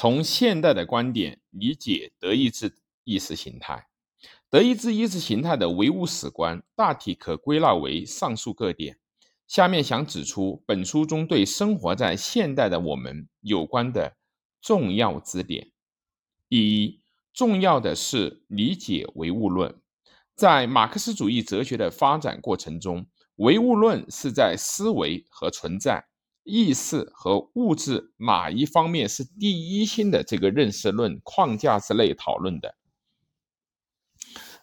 从现代的观点理解德意志意识形态。德意志意识形态的唯物史观大体可归纳为上述各点。下面想指出本书中对生活在现代的我们有关的重要之点。第一，重要的是理解唯物论。在马克思主义哲学的发展过程中，唯物论是在思维和存在、意识和物质哪一方面是第一性的这个认识论框架之内讨论的。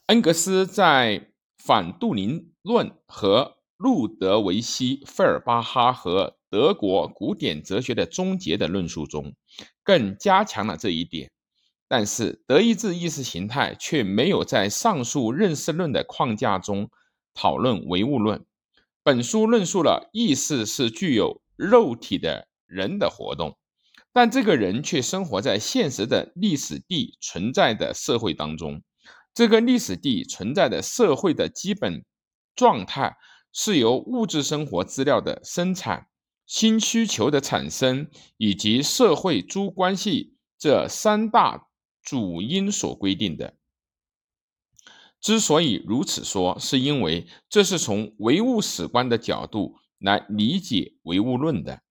恩格斯在《反杜林论》和路德维希·费尔巴哈和德国古典哲学的终结的论述中，更加强了这一点。但是，德意志意识形态却没有在上述认识论的框架中讨论唯物论。本书论述了意识是具有肉体的人的活动，但这个人却生活在现实的历史地存在的社会当中。这个历史地存在的社会的基本状态是由物质生活资料的生产、新需求的产生以及社会诸关系这三大主因所规定的。之所以如此说，是因为这是从唯物史观的角度来理解唯物论的。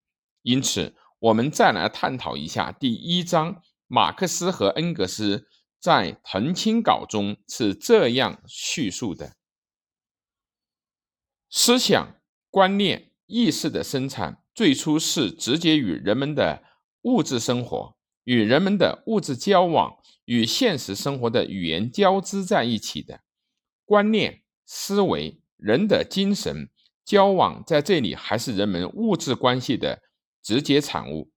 因此，我们再来探讨一下第一章，马克思和恩格斯。在《腾清稿》中是这样叙述的：思想、观念、意识的生产，最初是直接与人们的物质生活、与人们的物质交往、与现实生活的语言交织在一起的。观念、思维、人的精神交往，在这里还是人们物质关系的直接产物，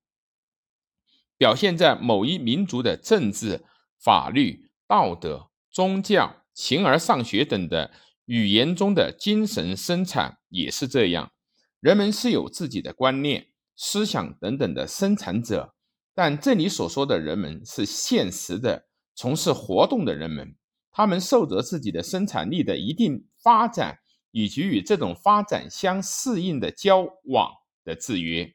表现在某一民族的政治。法律、道德、宗教、形而上学等的语言中的精神生产也是这样。人们是有自己的观念、思想等等的生产者，但这里所说的人们是现实的、从事活动的人们，他们受着自己的生产力的一定发展以及与这种发展相适应的交往的制约。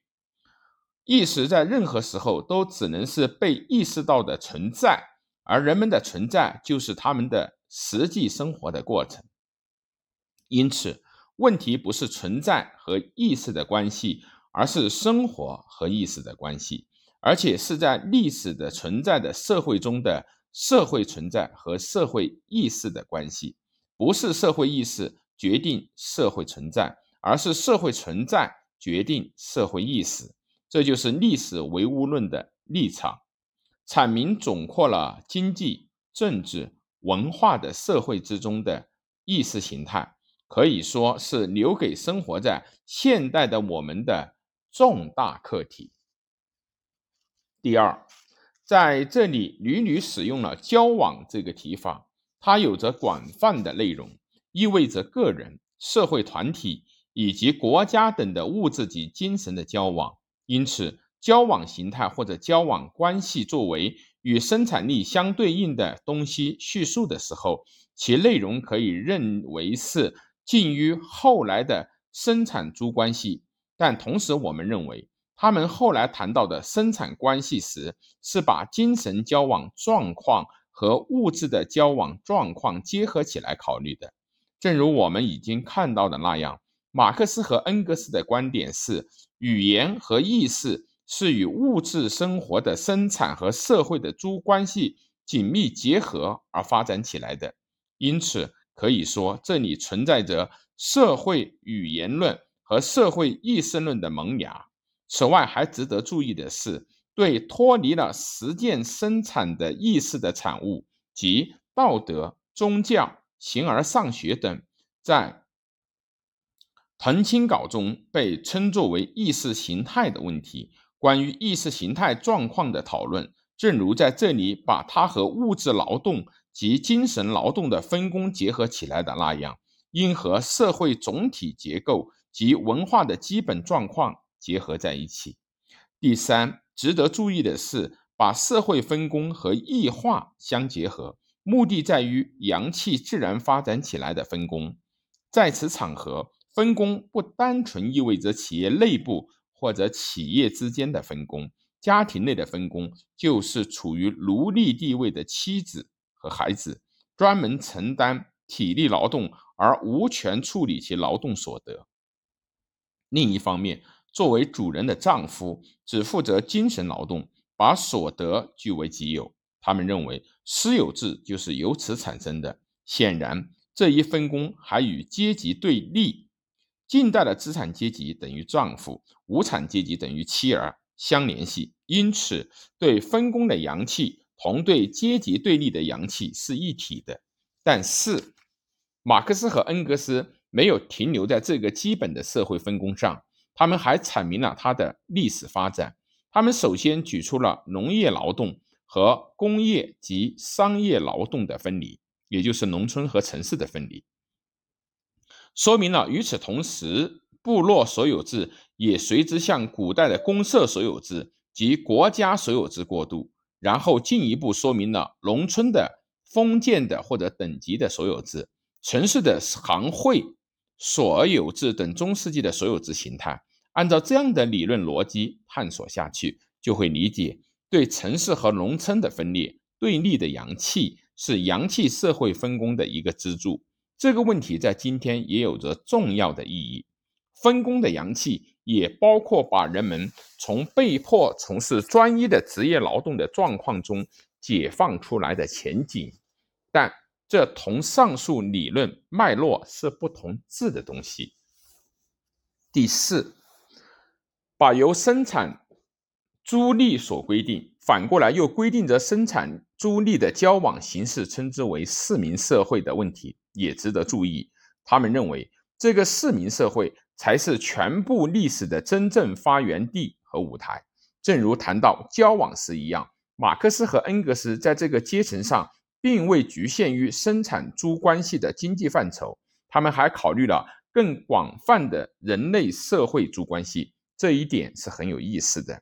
意识在任何时候都只能是被意识到的存在。而人们的存在就是他们的实际生活的过程，因此问题不是存在和意识的关系，而是生活和意识的关系，而且是在历史的存在的社会中的社会存在和社会意识的关系，不是社会意识决定社会存在，而是社会存在决定社会意识，这就是历史唯物论的立场。阐明总括了经济、政治、文化的社会之中的意识形态，可以说是留给生活在现代的我们的重大课题。第二，在这里屡屡使用了“交往”这个提法，它有着广泛的内容，意味着个人、社会团体以及国家等的物质及精神的交往，因此。交往形态或者交往关系作为与生产力相对应的东西叙述的时候，其内容可以认为是近于后来的生产诸关系。但同时，我们认为他们后来谈到的生产关系时，是把精神交往状况和物质的交往状况结合起来考虑的。正如我们已经看到的那样，马克思和恩格斯的观点是语言和意识。是与物质生活的生产和社会的诸关系紧密结合而发展起来的，因此可以说这里存在着社会语言论和社会意识论的萌芽。此外，还值得注意的是，对脱离了实践生产的意识的产物及道德、宗教、形而上学等，在腾清稿中被称作为意识形态的问题。关于意识形态状况的讨论，正如在这里把它和物质劳动及精神劳动的分工结合起来的那样，应和社会总体结构及文化的基本状况结合在一起。第三，值得注意的是，把社会分工和异化相结合，目的在于阳气自然发展起来的分工。在此场合，分工不单纯意味着企业内部。或者企业之间的分工，家庭内的分工就是处于奴隶地位的妻子和孩子，专门承担体力劳动，而无权处理其劳动所得。另一方面，作为主人的丈夫只负责精神劳动，把所得据为己有。他们认为私有制就是由此产生的。显然，这一分工还与阶级对立。近代的资产阶级等于丈夫，无产阶级等于妻儿相联系，因此对分工的阳气同对阶级对立的阳气是一体的。但是，马克思和恩格斯没有停留在这个基本的社会分工上，他们还阐明了它的历史发展。他们首先举出了农业劳动和工业及商业劳动的分离，也就是农村和城市的分离。说明了与此同时，部落所有制也随之向古代的公社所有制及国家所有制过渡，然后进一步说明了农村的封建的或者等级的所有制、城市的行会所有制等中世纪的所有制形态。按照这样的理论逻辑探索下去，就会理解对城市和农村的分裂对立的阳气是阳气社会分工的一个支柱。这个问题在今天也有着重要的意义。分工的阳气也包括把人们从被迫从事专一的职业劳动的状况中解放出来的前景，但这同上述理论脉络是不同质的东西。第四，把由生产租赁所规定，反过来又规定着生产租赁的交往形式，称之为市民社会的问题。也值得注意，他们认为这个市民社会才是全部历史的真正发源地和舞台。正如谈到交往时一样，马克思和恩格斯在这个阶层上并未局限于生产租关系的经济范畴，他们还考虑了更广泛的人类社会租关系。这一点是很有意思的。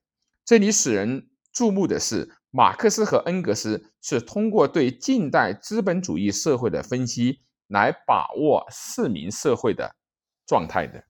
这里使人注目的是，马克思和恩格斯是通过对近代资本主义社会的分析。来把握市民社会的状态的。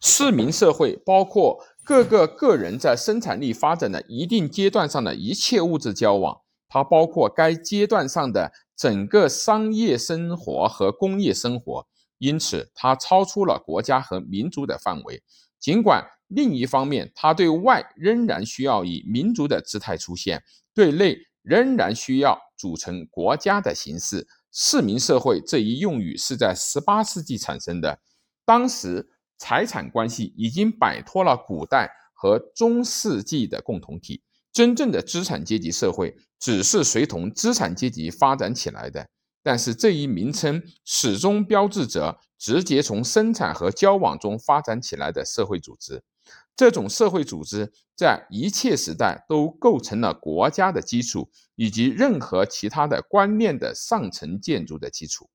市民社会包括各个个人在生产力发展的一定阶段上的一切物质交往，它包括该阶段上的整个商业生活和工业生活，因此它超出了国家和民族的范围。尽管另一方面，它对外仍然需要以民族的姿态出现，对内仍然需要组成国家的形式。市民社会这一用语是在十八世纪产生的，当时财产关系已经摆脱了古代和中世纪的共同体，真正的资产阶级社会只是随同资产阶级发展起来的。但是这一名称始终标志着直接从生产和交往中发展起来的社会组织。这种社会组织在一切时代都构成了国家的基础，以及任何其他的观念的上层建筑的基础。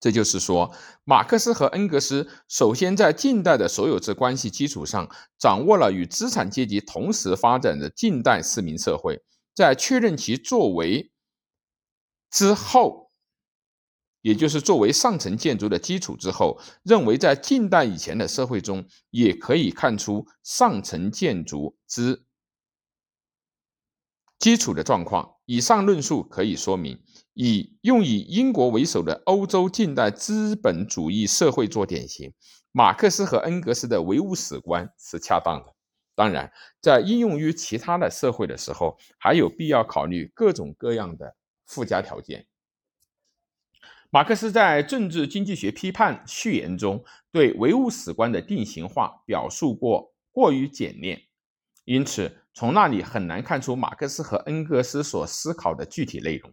这就是说，马克思和恩格斯首先在近代的所有制关系基础上，掌握了与资产阶级同时发展的近代市民社会，在确认其作为之后。也就是作为上层建筑的基础之后，认为在近代以前的社会中，也可以看出上层建筑之基础的状况。以上论述可以说明，以用以英国为首的欧洲近代资本主义社会做典型，马克思和恩格斯的唯物史观是恰当的。当然，在应用于其他的社会的时候，还有必要考虑各种各样的附加条件。马克思在《政治经济学批判》序言中对唯物史观的定型化表述过过于简练，因此从那里很难看出马克思和恩格斯所思考的具体内容。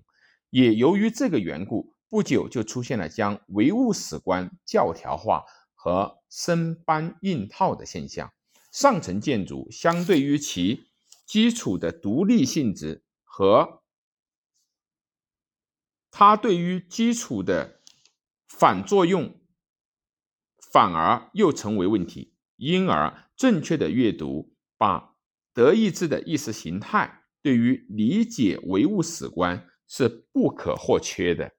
也由于这个缘故，不久就出现了将唯物史观教条化和生搬硬套的现象。上层建筑相对于其基础的独立性质和。它对于基础的反作用，反而又成为问题。因而，正确的阅读把德意志的意识形态对于理解唯物史观是不可或缺的。